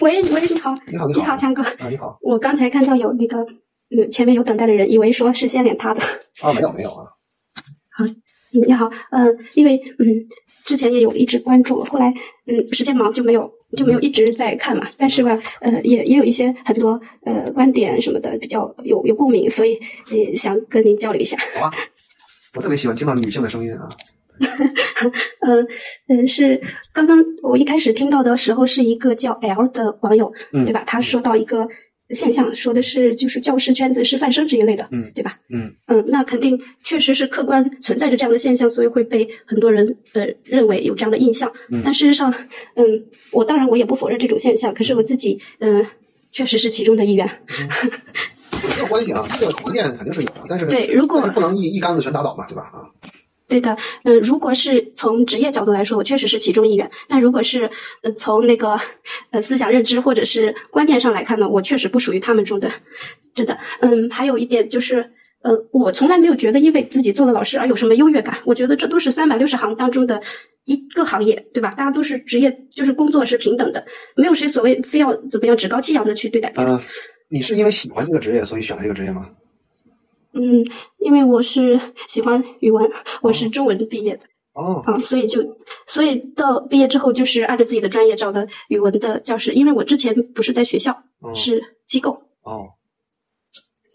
喂喂，你好，你好，你好，你好，强哥。啊，你好。我刚才看到有那个，嗯，前面有等待的人，以为说是先连他的。啊，没有没有啊。好，你好，嗯，因为嗯，之前也有一直关注，后来嗯，时间忙就没有就没有一直在看嘛。但是吧，呃，也也有一些很多呃观点什么的比较有有共鸣，所以也想跟您交流一下。好啊，我特别喜欢听到女性的声音啊。嗯嗯，是刚刚我一开始听到的时候，是一个叫 L 的网友，嗯对吧？他说到一个现象，说的是就是教师圈子师范生这一类的，嗯对吧？嗯嗯，那肯定确实是客观存在着这样的现象，所以会被很多人呃认为有这样的印象。嗯但事实上，嗯，我当然我也不否认这种现象，可是我自己嗯、确实是其中的一员。没有关系啊，这个条件肯定是有的，但是对如果不能一一竿子全打倒嘛，对吧？啊，对的，嗯、如果是从职业角度来说，我确实是其中一员。但如果是呃从那个呃思想认知或者是观念上来看呢，我确实不属于他们中的。真的，嗯，还有一点就是，呃，我从来没有觉得因为自己做了老师而有什么优越感。我觉得这都是三百六十行当中的一个行业，对吧？大家都是职业，就是工作是平等的，没有谁所谓非要怎么样趾高气扬的去对待别人。呃，你是因为喜欢这个职业所以选了这个职业吗？嗯，因为我是喜欢语文，我是中文毕业的。哦，啊，所以就，所以到毕业之后就是按照自己的专业找的语文的教师，因为我之前不是在学校，哦。是机构，哦，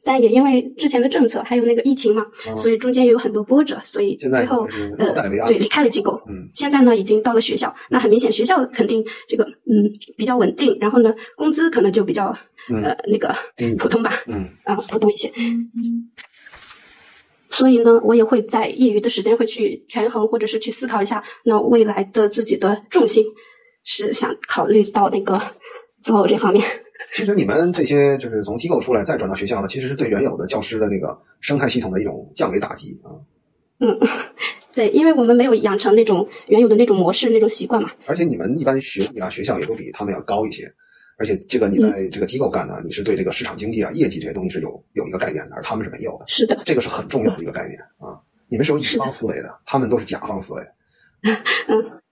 但也因为之前的政策还有那个疫情嘛，哦所以中间也有很多波折，所以最后呃对离开了机构。嗯现在呢已经到了学校，那很明显学校肯定这个嗯比较稳定，然后呢工资可能就比较嗯呃那个普通吧，嗯啊，普通一些。所以呢，我也会在业余的时间会去权衡，或者是去思考一下，那未来的自己的重心是想考虑到那个择偶这方面。其实你们这些就是从机构出来再转到学校的，其实是对原有的教师的那个生态系统的一种降维打击啊。嗯，对，因为我们没有养成那种原有的那种模式、那种习惯嘛。而且你们一般学历啊，学校也都比他们要高一些。而且这个你在这个机构干呢，你是对这个市场经济啊、业绩这些东西是有有一个概念的，而他们是没有的。是的，这个是很重要的一个概念啊。你们是有乙方思维的，他们都是甲方思维。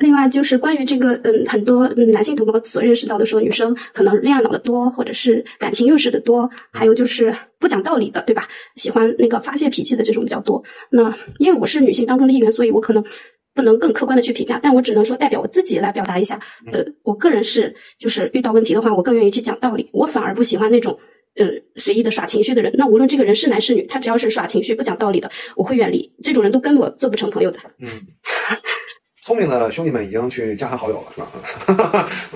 另外就是关于这个，嗯，很多嗯男性同胞所认识到的说，女生可能恋爱脑的多，或者是感情用事的多，还有就是不讲道理的，对吧？喜欢那个发泄脾气的这种比较多。那因为我是女性当中的一员，所以我可能不能更客观的去评价，但我只能说代表我自己来表达一下。呃，我个人是就是遇到问题的话，我更愿意去讲道理，我反而不喜欢那种。呃，随意的耍情绪的人，那无论这个人是男是女，他只要是耍情绪、不讲道理的，我会远离。这种人都跟我做不成朋友的。嗯，聪明的兄弟们已经去加他好友了，是吧？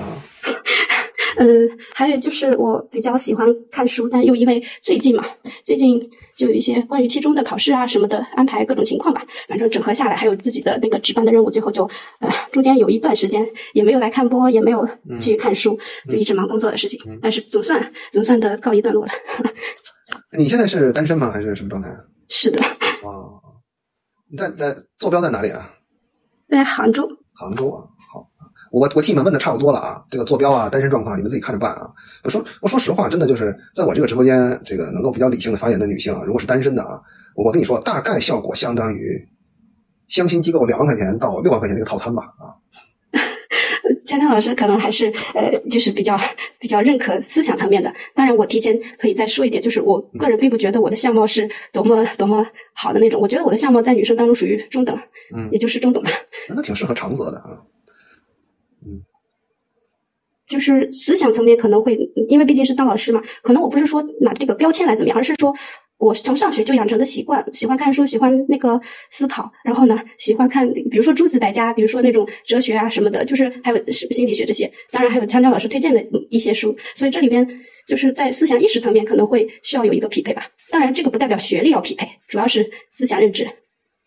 啊，嗯，还有就是我比较喜欢看书，但又因为最近嘛，最近就有一些关于期中的考试啊什么的安排各种情况吧，反正整合下来，还有自己的那个值班的任务，最后就呃中间有一段时间也没有来看播，也没有去看书，就一直忙工作的事情，但是总算 总算的告一段落了。你现在是单身吗？还是什么状态？是的，哇，你在在坐标在哪里啊？在杭州，杭州啊，好，我我替你们问的差不多了啊，这个坐标啊，单身状况你们自己看着办啊。我说我说实话，真的就是在我这个直播间，这个能够比较理性的发言的女性啊，如果是单身的啊，我我跟你说，大概效果相当于相亲机构两万块钱到六万块钱的一个套餐吧啊。江江老师可能还是呃，就是比较比较认可思想层面的。当然，我提前可以再说一点，就是我个人并不觉得我的相貌是多么多么好的那种，我觉得我的相貌在女生当中属于中等，嗯也就是中等吧。那挺适合长泽的啊。嗯 就是思想层面可能会，因为毕竟是当老师嘛，可能我不是说拿这个标签来怎么样，而是说我从上学就养成的习惯，喜欢看书，喜欢那个思考，然后呢，喜欢看，比如说诸子百家，比如说那种哲学啊什么的，就是还有心理学这些，当然还有江江老师推荐的一些书，所以这里边就是在思想意识层面可能会需要有一个匹配吧。当然，这个不代表学历要匹配，主要是思想认知。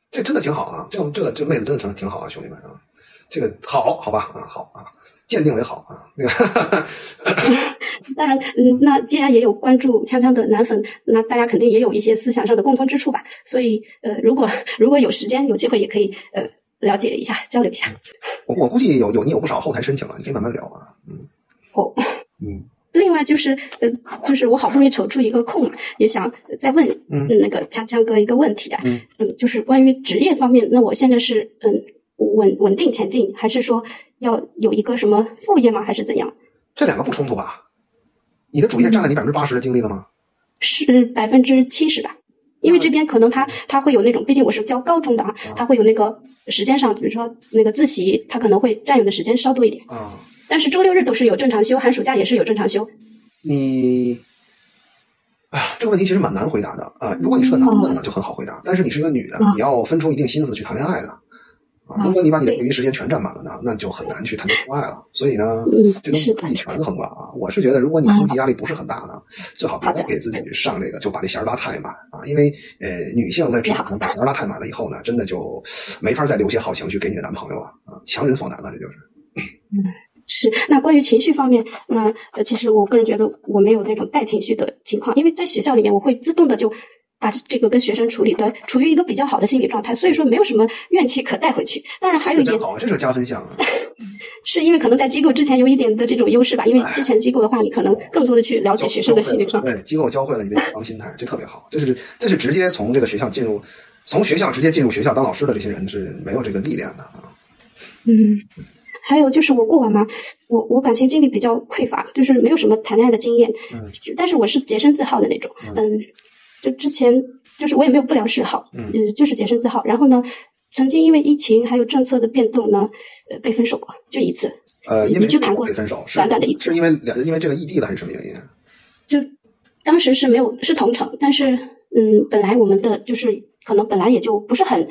这真的挺好啊，这这个这妹子真的挺挺好啊，兄弟们啊，这个好好吧啊好啊，鉴定为好啊，那个 当然，嗯，那既然也有关注锵锵的男粉，那大家肯定也有一些思想上的共通之处吧。所以，呃，如果如果有时间有机会，也可以呃了解一下，交流一下。我我估计有有你有不少后台申请了，你可以慢慢聊啊，嗯哦，嗯另外就是呃，就是我好不容易抽出一个空，也想再问嗯那个锵锵哥一个问题啊，嗯就是关于职业方面，那我现在是嗯稳稳定前进，还是说要有一个什么副业吗？还是怎样？这两个不冲突吧？你的主业占了你百分之八十的精力了吗？是百分之七十吧，因为这边可能他他会有那种，毕竟我是教高中的啊，他会有那个时间上，比如说那个自习，他可能会占用的时间稍多一点。啊，但是周六日都是有正常休，寒暑假也是有正常休。你，啊，这个问题其实蛮难回答的啊。如果你是个男的呢，就很好回答，但是你是一个女的，你要分出一定心思去谈恋爱的啊。如果你把你的业余时间全占满了呢，那就很难去谈恋爱了。所以呢，这东西自己权衡吧啊。我是觉得，如果你经济压力不是很大呢，最好别给自己上这个，就把这弦儿拉太满啊。因为呃，女性在职场上把弦儿拉太满了以后呢，真的就没法再留些好情绪给你的男朋友了啊，强人所难了，这就是。嗯。是，那关于情绪方面，那呃，其实我个人觉得我没有那种带情绪的情况，因为在学校里面，我会自动的就把这个跟学生处理的处于一个比较好的心理状态，所以说没有什么怨气可带回去。当然还有一点，好，这是加分项啊。是因为可能在机构之前有一点的这种优势吧，因为之前机构的话，你可能更多的去了解学生的心理状态。对，机构教会了你的防心态，这特别好。这是这是直接从这个学校进入，从学校直接进入学校当老师的这些人是没有这个历练的啊。嗯。还有就是我过往嘛，我我感情经历比较匮乏，就是没有什么谈恋爱的经验。嗯，但是我是洁身自好的那种。嗯，就之前就是我也没有不良嗜好。嗯，就是洁身自好。然后呢，曾经因为疫情还有政策的变动呢，呃，被分手过，就一次。呃，因为就谈过被分手，短短的一次。是因为两因为这个异地了还是什么原因？就当时是没有是同城，但是嗯，本来我们的就是可能本来也就不是很。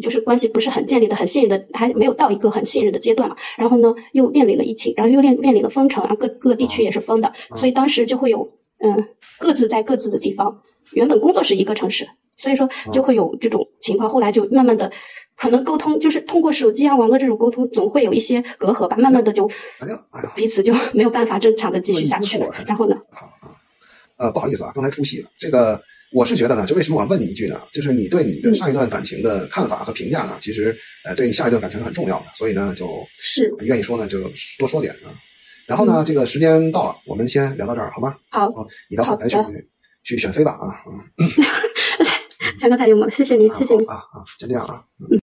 就是关系不是很建立的很信任的，还没有到一个很信任的阶段嘛。然后呢，又面临了疫情，然后又面面临了封城，然后各各个地区也是封的，所以当时就会有嗯各自在各自的地方。原本工作是一个城市，所以说就会有这种情况。后来就慢慢的，可能沟通就是通过手机啊、网络这种沟通，总会有一些隔阂吧。慢慢的就彼此就没有办法正常的继续下去。然后呢？好啊，呃，不好意思啊，刚才出戏了，这个。我是觉得呢，就为什么我问你一句呢？就是你对你的上一段感情的看法和评价呢？其实，呃，对你下一段感情是很重要的，所以呢，就是愿意说呢，就多说点啊。然后呢，这个时间到了，我们先聊到这儿，好吗？好，你到后台去去选妃吧啊。嗯 强哥太幽默了，谢谢您，谢谢您啊啊，就这样啊。嗯。